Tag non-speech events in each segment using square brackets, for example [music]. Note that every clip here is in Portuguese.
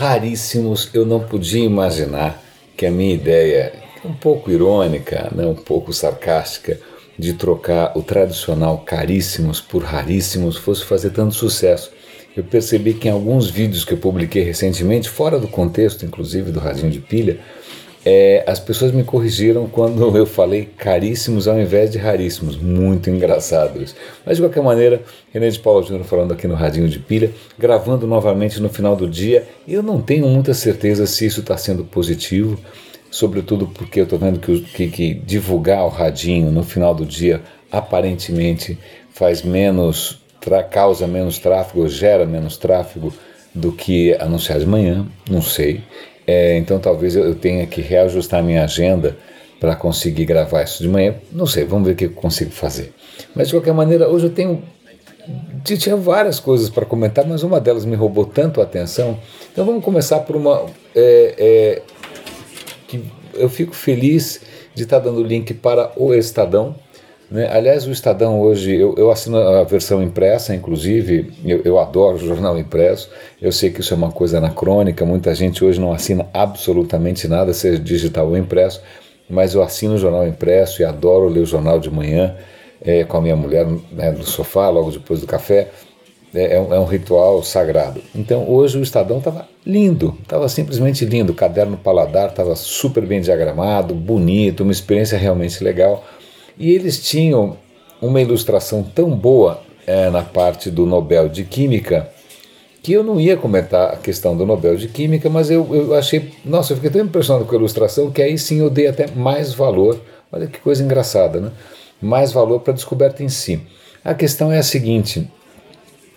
raríssimos, eu não podia imaginar que a minha ideia, um pouco irônica, né, um pouco sarcástica, de trocar o tradicional caríssimos por raríssimos fosse fazer tanto sucesso. Eu percebi que em alguns vídeos que eu publiquei recentemente, fora do contexto, inclusive do radinho de pilha, é, as pessoas me corrigiram quando eu falei caríssimos ao invés de raríssimos. Muito engraçado isso. Mas de qualquer maneira, René de Paula Júnior falando aqui no Radinho de Pilha, gravando novamente no final do dia. Eu não tenho muita certeza se isso está sendo positivo, sobretudo porque eu estou vendo que, que, que divulgar o radinho no final do dia aparentemente faz menos, causa menos tráfego, gera menos tráfego do que anunciar de manhã, não sei. É, então talvez eu tenha que reajustar minha agenda para conseguir gravar isso de manhã. Não sei, vamos ver o que eu consigo fazer. Mas de qualquer maneira, hoje eu tenho. Tinha várias coisas para comentar, mas uma delas me roubou tanto a atenção. Então vamos começar por uma. É, é, que eu fico feliz de estar dando o link para o Estadão né? Aliás, o Estadão hoje, eu, eu, assino a versão impressa, inclusive, eu, eu, adoro o jornal impresso, eu sei que isso é uma coisa anacrônica, muita gente hoje não assina absolutamente nada, seja digital ou impresso, mas eu assino o jornal impresso e adoro ler o jornal de manhã é, com a minha mulher né, no sofá, logo depois do café. É, é, um, é um ritual sagrado. Então hoje o Estadão estava lindo, estava simplesmente lindo. O caderno paladar estava super bem diagramado, bonito, uma experiência realmente legal. E eles tinham uma ilustração tão boa é, na parte do Nobel de Química que eu não ia comentar a questão do Nobel de Química, mas eu, eu achei, nossa, eu fiquei tão impressionado com a ilustração que aí sim eu dei até mais valor. Olha que coisa engraçada, né? Mais valor para a descoberta em si. A questão é a seguinte: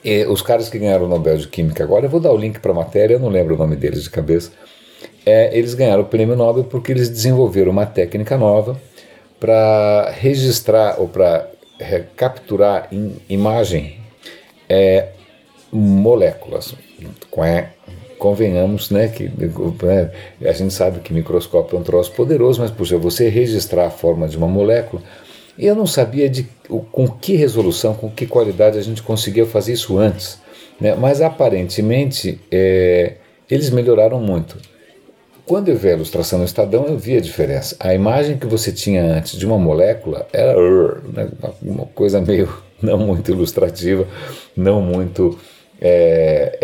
é, os caras que ganharam o Nobel de Química agora, eu vou dar o link para a matéria, eu não lembro o nome deles de cabeça. É, eles ganharam o prêmio Nobel porque eles desenvolveram uma técnica nova para registrar ou para capturar em imagem é, moléculas. Convenhamos né, que né, a gente sabe que microscópio é um troço poderoso, mas puxa, você registrar a forma de uma molécula, eu não sabia de com que resolução, com que qualidade a gente conseguia fazer isso antes. Né, mas aparentemente é, eles melhoraram muito. Quando eu vi a ilustração no Estadão, eu vi a diferença. A imagem que você tinha antes de uma molécula era né, uma coisa meio [laughs] não muito ilustrativa, não muito, é,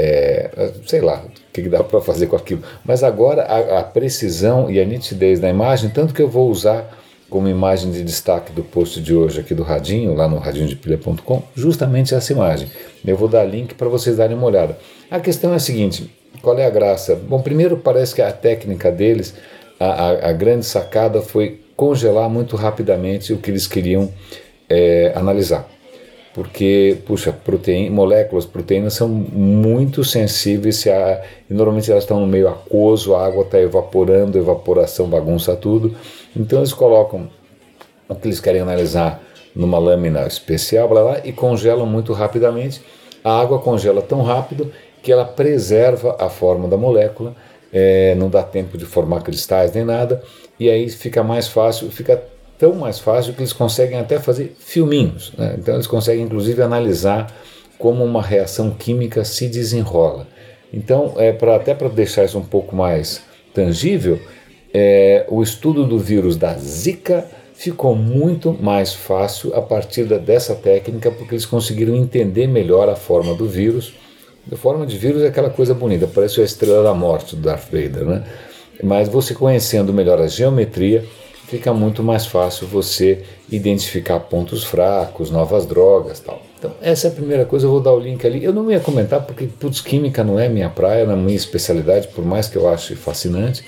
é, sei lá, o que dá para fazer com aquilo. Mas agora a, a, precisão e a nitidez da imagem, tanto que eu vou usar como imagem de destaque do post de hoje aqui do Radinho, lá no radinhodepilha.com, justamente essa imagem. Eu vou dar link para vocês darem uma olhada. A questão é a seguinte: qual é a graça? Bom, primeiro parece que a técnica deles, a, a, a grande sacada foi congelar muito rapidamente o que eles queriam é, analisar. Porque, puxa, proteína, moléculas, proteínas são muito sensíveis a, e normalmente elas estão no meio aquoso, a água está evaporando, evaporação bagunça tudo. Então eles colocam o que eles querem analisar numa lâmina especial blá, blá, e congelam muito rapidamente. A água congela tão rápido que ela preserva a forma da molécula, é, não dá tempo de formar cristais nem nada, e aí fica mais fácil, fica tão mais fácil que eles conseguem até fazer filminhos. Né? Então eles conseguem inclusive analisar como uma reação química se desenrola. Então, é para até para deixar isso um pouco mais tangível, é, o estudo do vírus da Zika ficou muito mais fácil a partir dessa técnica, porque eles conseguiram entender melhor a forma do vírus a forma de vírus é aquela coisa bonita, parece a estrela da morte do Darth Vader, né? Mas você conhecendo melhor a geometria, fica muito mais fácil você identificar pontos fracos, novas drogas tal. Então, essa é a primeira coisa, eu vou dar o link ali. Eu não ia comentar porque, putz, química não é minha praia, não é minha especialidade, por mais que eu ache fascinante,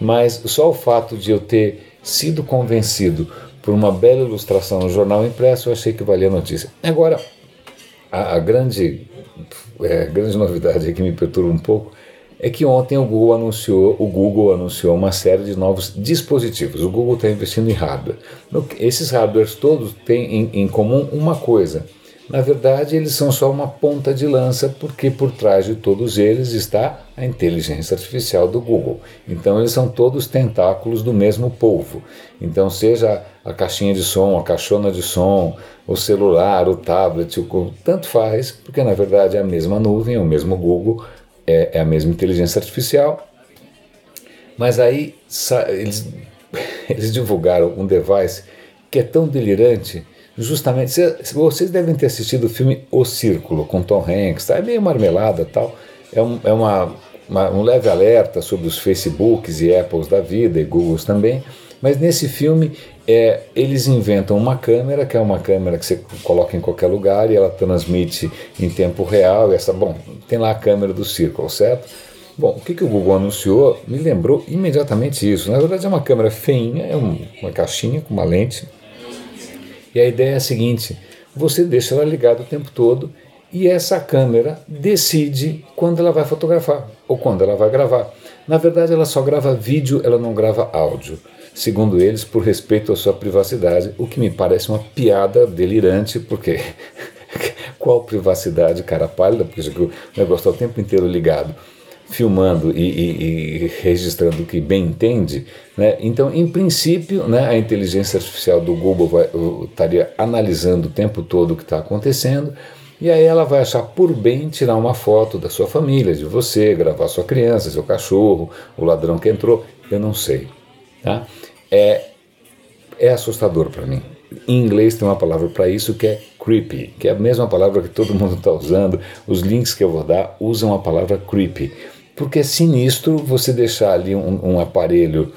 mas só o fato de eu ter sido convencido por uma bela ilustração no jornal impresso, eu achei que valia a notícia. Agora, a, a grande é, grande novidade que me perturba um pouco é que ontem o Google anunciou, o Google anunciou uma série de novos dispositivos. O Google está investindo em hardware. Esses hardwares todos têm em, em comum uma coisa. Na verdade, eles são só uma ponta de lança, porque por trás de todos eles está a inteligência artificial do Google. Então, eles são todos tentáculos do mesmo polvo. Então, seja a caixinha de som, a caixona de som, o celular, o tablet, o, tanto faz, porque na verdade é a mesma nuvem, é o mesmo Google, é, é a mesma inteligência artificial, mas aí eles, [laughs] eles divulgaram um device que é tão delirante, justamente. Vocês devem ter assistido o filme O Círculo, com Tom Hanks, tá? é meio marmelada tal. É, um, é uma, uma, um leve alerta sobre os Facebooks e Apples da vida, e Googles também. Mas nesse filme é, eles inventam uma câmera, que é uma câmera que você coloca em qualquer lugar e ela transmite em tempo real. Essa, bom, tem lá a câmera do Círculo, certo? Bom, o que, que o Google anunciou me lembrou imediatamente isso. Na verdade, é uma câmera feinha, é uma caixinha com uma lente. E a ideia é a seguinte: você deixa ela ligada o tempo todo e essa câmera decide quando ela vai fotografar ou quando ela vai gravar. Na verdade, ela só grava vídeo, ela não grava áudio. Segundo eles, por respeito à sua privacidade, o que me parece uma piada delirante, porque [laughs] qual privacidade, cara pálida, porque o negócio está o tempo inteiro ligado filmando e, e, e, registrando o que bem entende, né? então, em princípio, né, a inteligência artificial do Google vai, estaria analisando o tempo todo o que está acontecendo, e aí ela vai achar por bem tirar uma foto da sua família, de você, gravar sua criança, seu cachorro, o ladrão que entrou, eu não sei. Tá? É, é assustador para mim. Em inglês tem uma palavra para isso que é creepy, que é a mesma palavra que todo mundo está usando. Os links que eu vou dar usam a palavra creepy porque é sinistro você deixar ali um, um aparelho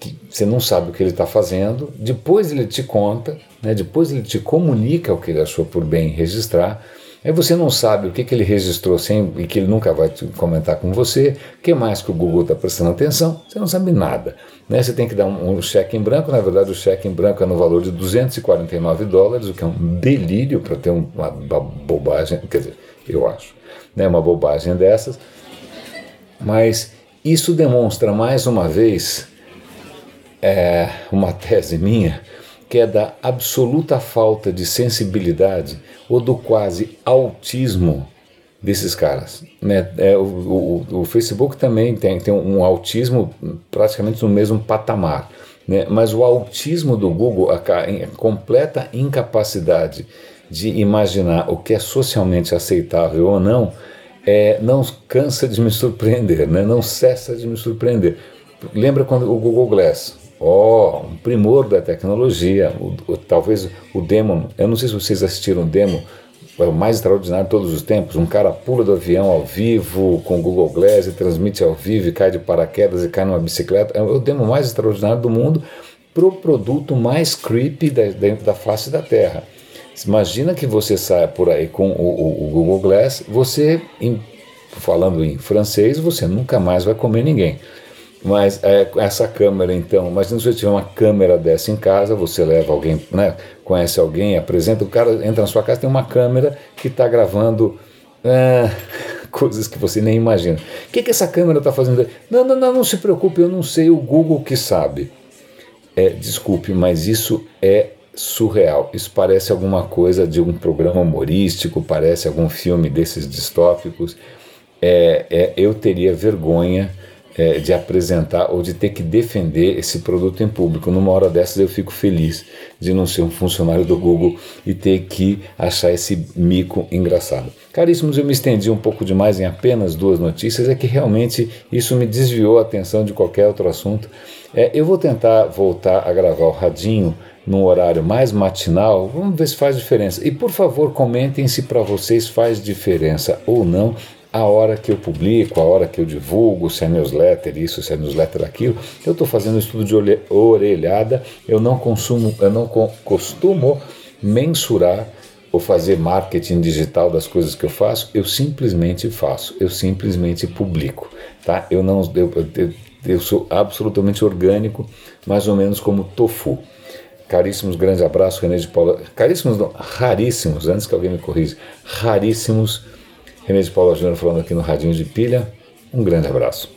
que você não sabe o que ele está fazendo, depois ele te conta, né, depois ele te comunica o que ele achou por bem registrar, aí você não sabe o que, que ele registrou sem, e que ele nunca vai comentar com você, o que mais que o Google está prestando atenção, você não sabe nada. Né? Você tem que dar um, um, cheque em branco, na verdade o cheque em branco é no valor de 249 dólares, o que é um delírio para ter uma, uma bobagem, quer dizer, eu acho, né, uma bobagem dessas, mas isso demonstra mais uma vez é, uma tese minha, que é da absoluta falta de sensibilidade ou do quase autismo desses caras. Né? É, o, o, o, Facebook também tem, tem um autismo praticamente no mesmo patamar. Né? Mas o autismo do Google, a, a completa incapacidade de imaginar o que é socialmente aceitável ou não, é, não cansa de me surpreender, né? não cessa de me surpreender. Lembra quando o Google Glass? Ó, oh, um primor da tecnologia, o, o, talvez o demo, eu não sei se vocês assistiram o demo, é o mais extraordinário de todos os tempos. Um cara pula do avião ao vivo com o Google Glass e transmite ao vivo e cai de paraquedas e cai numa bicicleta. É o demo mais extraordinário do mundo para o produto mais creepy da, da, da face da Terra. Imagina que você saia por aí com o, o, o Google Glass, você, em, falando em francês, você nunca mais vai comer ninguém. Mas é, essa câmera, então, imagina se você tiver uma câmera dessa em casa, você leva alguém, né, conhece alguém, apresenta, o cara entra na sua casa, tem uma câmera que está gravando é, [laughs] coisas que você nem imagina. O que, que essa câmera está fazendo? Não, não, não, não se preocupe, eu não sei, o Google que sabe. É, desculpe, mas isso é surreal. Isso parece alguma coisa de um programa humorístico, parece algum filme desses distópicos. É, é, eu teria vergonha é, de apresentar ou de ter que defender esse produto em público. Numa hora dessas eu fico feliz de não ser um funcionário do Google e ter que achar esse mico engraçado. Caríssimos, eu me estendi um pouco demais em apenas duas notícias, é que realmente isso me desviou a atenção de qualquer outro assunto. É, eu vou tentar voltar a gravar o radinho num horário mais matinal, vamos ver se faz diferença. E por favor, comentem se para vocês faz diferença ou não a hora que eu publico, a hora que eu divulgo, se é newsletter isso, se é newsletter aquilo. Eu estou fazendo estudo de orelhada, eu não consumo, eu não costumo mensurar ou fazer marketing digital das coisas que eu faço, eu simplesmente faço, eu simplesmente publico, tá? Eu não eu, eu, eu sou absolutamente orgânico, mais ou menos como tofu. Caríssimos, grande abraço, René de Paula. Caríssimos, não, raríssimos, antes que alguém me corrija, raríssimos. René de Paula Júnior falando aqui no Radinho de Pilha. Um grande abraço.